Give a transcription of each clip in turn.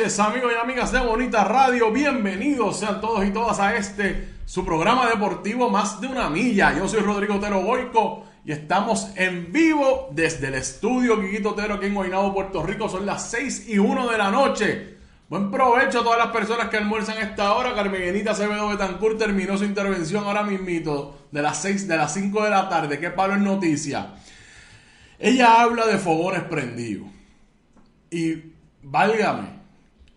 amigos y amigas de Bonita Radio. Bienvenidos sean todos y todas a este, su programa deportivo Más de una Milla. Yo soy Rodrigo Otero Boico y estamos en vivo desde el estudio Quiquito Otero aquí en Guaynabo, Puerto Rico. Son las 6 y 1 de la noche. Buen provecho a todas las personas que almuerzan a esta hora. Carmenita Acevedo Betancourt terminó su intervención ahora mismito de las 6, de las 5 de la tarde. Qué palo en noticia. Ella habla de fogones prendidos. Y válgame,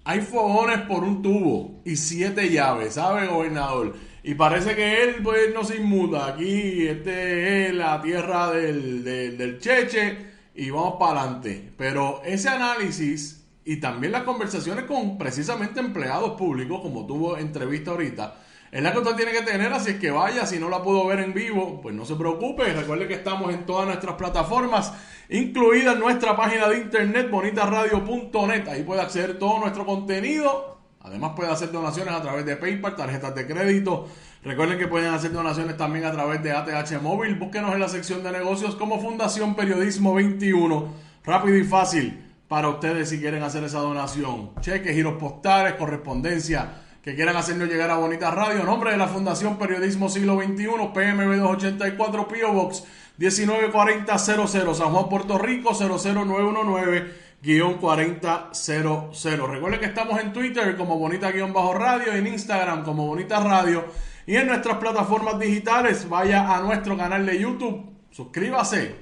hay fogones por un tubo y siete llaves, ¿sabe, gobernador? Y parece que él pues no se inmuta. Aquí este es la tierra del, del, del cheche y vamos para adelante. Pero ese análisis y también las conversaciones con precisamente empleados públicos, como tuvo entrevista ahorita, es la que usted tiene que tener, así es que vaya, si no la pudo ver en vivo, pues no se preocupe, recuerde que estamos en todas nuestras plataformas, incluida nuestra página de internet bonitaradio.net, ahí puede acceder todo nuestro contenido, además puede hacer donaciones a través de PayPal, tarjetas de crédito, recuerden que pueden hacer donaciones también a través de ATH Móvil, búsquenos en la sección de negocios como Fundación Periodismo 21, rápido y fácil para ustedes si quieren hacer esa donación, cheques, giros postales, correspondencia, que quieran hacernos llegar a Bonita Radio. Nombre de la Fundación Periodismo Siglo XXI, PMB 284, PO Box 194000, San Juan, Puerto Rico 00919-4000. Recuerden que estamos en Twitter como Bonita-Radio, en Instagram como Bonita Radio y en nuestras plataformas digitales. Vaya a nuestro canal de YouTube, suscríbase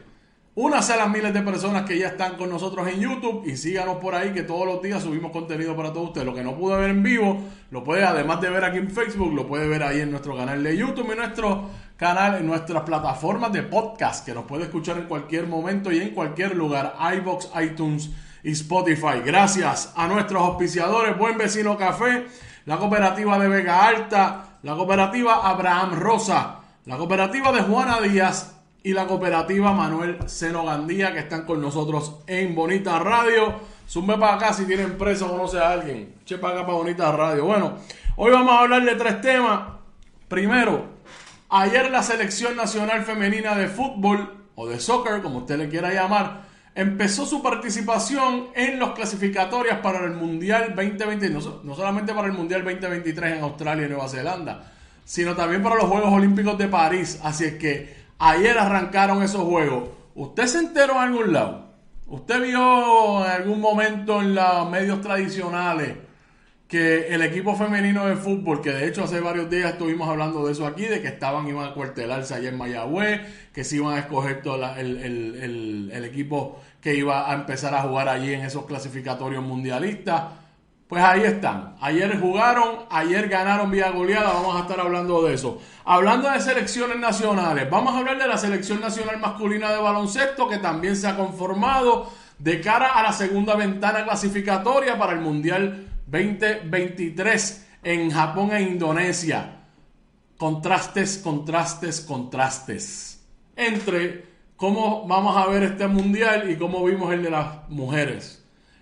Únase a las miles de personas que ya están con nosotros en YouTube y síganos por ahí que todos los días subimos contenido para todos ustedes. Lo que no pude ver en vivo, lo puede, además de ver aquí en Facebook, lo puede ver ahí en nuestro canal de YouTube y nuestro canal, en nuestras plataformas de podcast, que nos puede escuchar en cualquier momento y en cualquier lugar, iBox, iTunes y Spotify. Gracias a nuestros auspiciadores, Buen Vecino Café, la cooperativa de Vega Alta, la cooperativa Abraham Rosa, la cooperativa de Juana Díaz, y la cooperativa Manuel Seno Gandía que están con nosotros en Bonita Radio. Sume para acá si tiene empresa o conoce a alguien. Che para acá para Bonita Radio. Bueno, hoy vamos a hablar de tres temas. Primero, ayer la selección nacional femenina de fútbol o de soccer, como usted le quiera llamar, empezó su participación en los clasificatorias para el Mundial 2020, no, no solamente para el Mundial 2023 en Australia y Nueva Zelanda, sino también para los Juegos Olímpicos de París. Así es que Ayer arrancaron esos juegos. ¿Usted se enteró en algún lado? ¿Usted vio en algún momento en los medios tradicionales que el equipo femenino de fútbol, que de hecho hace varios días estuvimos hablando de eso aquí, de que estaban, iban a cuartelarse allá en Mayagüez, que se iban a escoger todo el, el equipo que iba a empezar a jugar allí en esos clasificatorios mundialistas? Pues ahí están. Ayer jugaron, ayer ganaron vía goleada, vamos a estar hablando de eso. Hablando de selecciones nacionales, vamos a hablar de la selección nacional masculina de baloncesto que también se ha conformado de cara a la segunda ventana clasificatoria para el Mundial 2023 en Japón e Indonesia. Contrastes, contrastes, contrastes. Entre cómo vamos a ver este mundial y cómo vimos el de las mujeres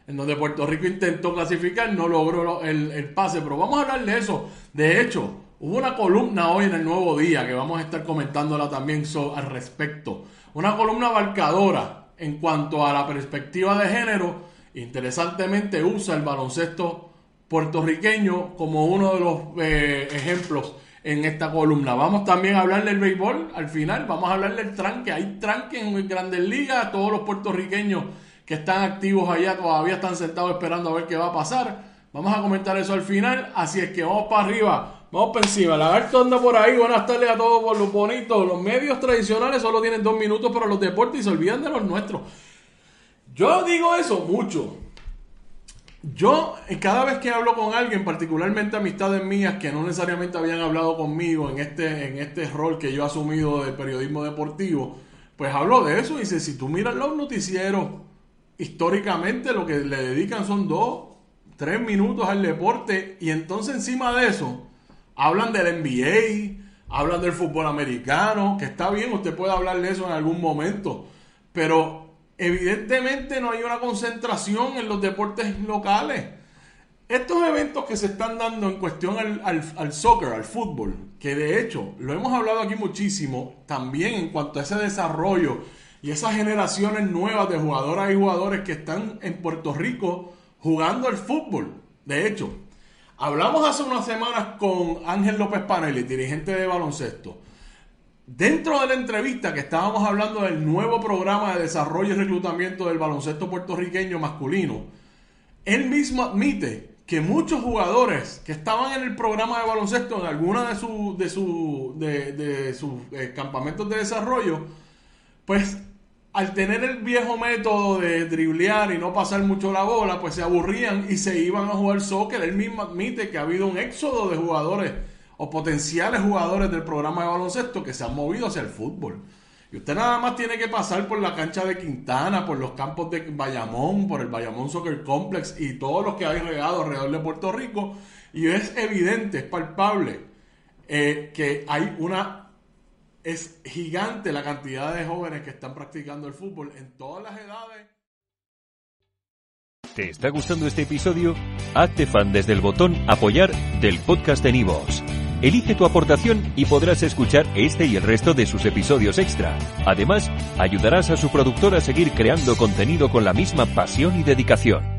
en donde Puerto Rico intentó clasificar, no logró el, pase, pero vamos a hablar de eso. De hecho, hubo una columna hoy en el Nuevo Día que vamos a estar comentándola también al respecto. Una columna abarcadora en cuanto a la perspectiva de género. Interesantemente usa el baloncesto puertorriqueño como uno de los eh, ejemplos en esta columna. Vamos también a hablar del béisbol al final, vamos a hablar del tranque. Hay tranque en grandes ligas, todos los puertorriqueños que están activos allá todavía están sentados esperando a ver qué va a pasar. Vamos a comentar eso al final, así es que vamos para arriba, vamos para encima. Lagarto anda por ahí, buenas tardes a todos por los bonitos. Los medios tradicionales solo tienen dos minutos para los deportes y se olvidan de los nuestros. Yo digo eso mucho. Yo, cada vez que hablo con alguien, particularmente amistades mías que no necesariamente habían hablado conmigo en este, en este rol que yo he asumido de periodismo deportivo, pues hablo de eso y dice, si tú miras los noticieros históricamente lo que le dedican son dos, tres minutos al deporte y entonces encima de eso hablan del NBA, hablan del fútbol americano, que está bien, usted puede hablar de eso en algún momento, pero evidentemente no hay una concentración en los deportes locales. Estos eventos que se están dando en cuestión al, al, al, soccer, al fútbol, que de hecho lo hemos hablado aquí muchísimo, también en cuanto a ese desarrollo y esas generaciones nuevas de jugadoras y jugadores que están en Puerto Rico jugando al fútbol. De hecho, hablamos hace unas semanas con Ángel López Panelli, dirigente de baloncesto. Dentro de la entrevista que estábamos hablando del nuevo programa de desarrollo y reclutamiento del baloncesto puertorriqueño masculino, él mismo admite que muchos jugadores que estaban en el programa de baloncesto en alguna de, sus de, su, de, sus eh, campamentos de desarrollo, pues al tener el viejo método de driblear y no pasar mucho la bola, pues se aburrían y se iban a jugar soccer. Él mismo admite que ha habido un éxodo de jugadores o potenciales jugadores del programa de baloncesto que se han movido hacia el fútbol. Y usted nada más tiene que pasar por la cancha de Quintana, por los campos de Bayamón, por el Bayamón Soccer Complex y todos los que hay regado alrededor de Puerto Rico. Y es evidente, es palpable, eh, que hay una... Es gigante la cantidad de jóvenes que están practicando el fútbol en todas las edades. ¿Te está gustando este episodio? Hazte fan desde el botón apoyar del podcast de Nivos. Elige tu aportación y podrás escuchar este y el resto de sus episodios extra. Además, ayudarás a su productor a seguir creando contenido con la misma pasión y dedicación.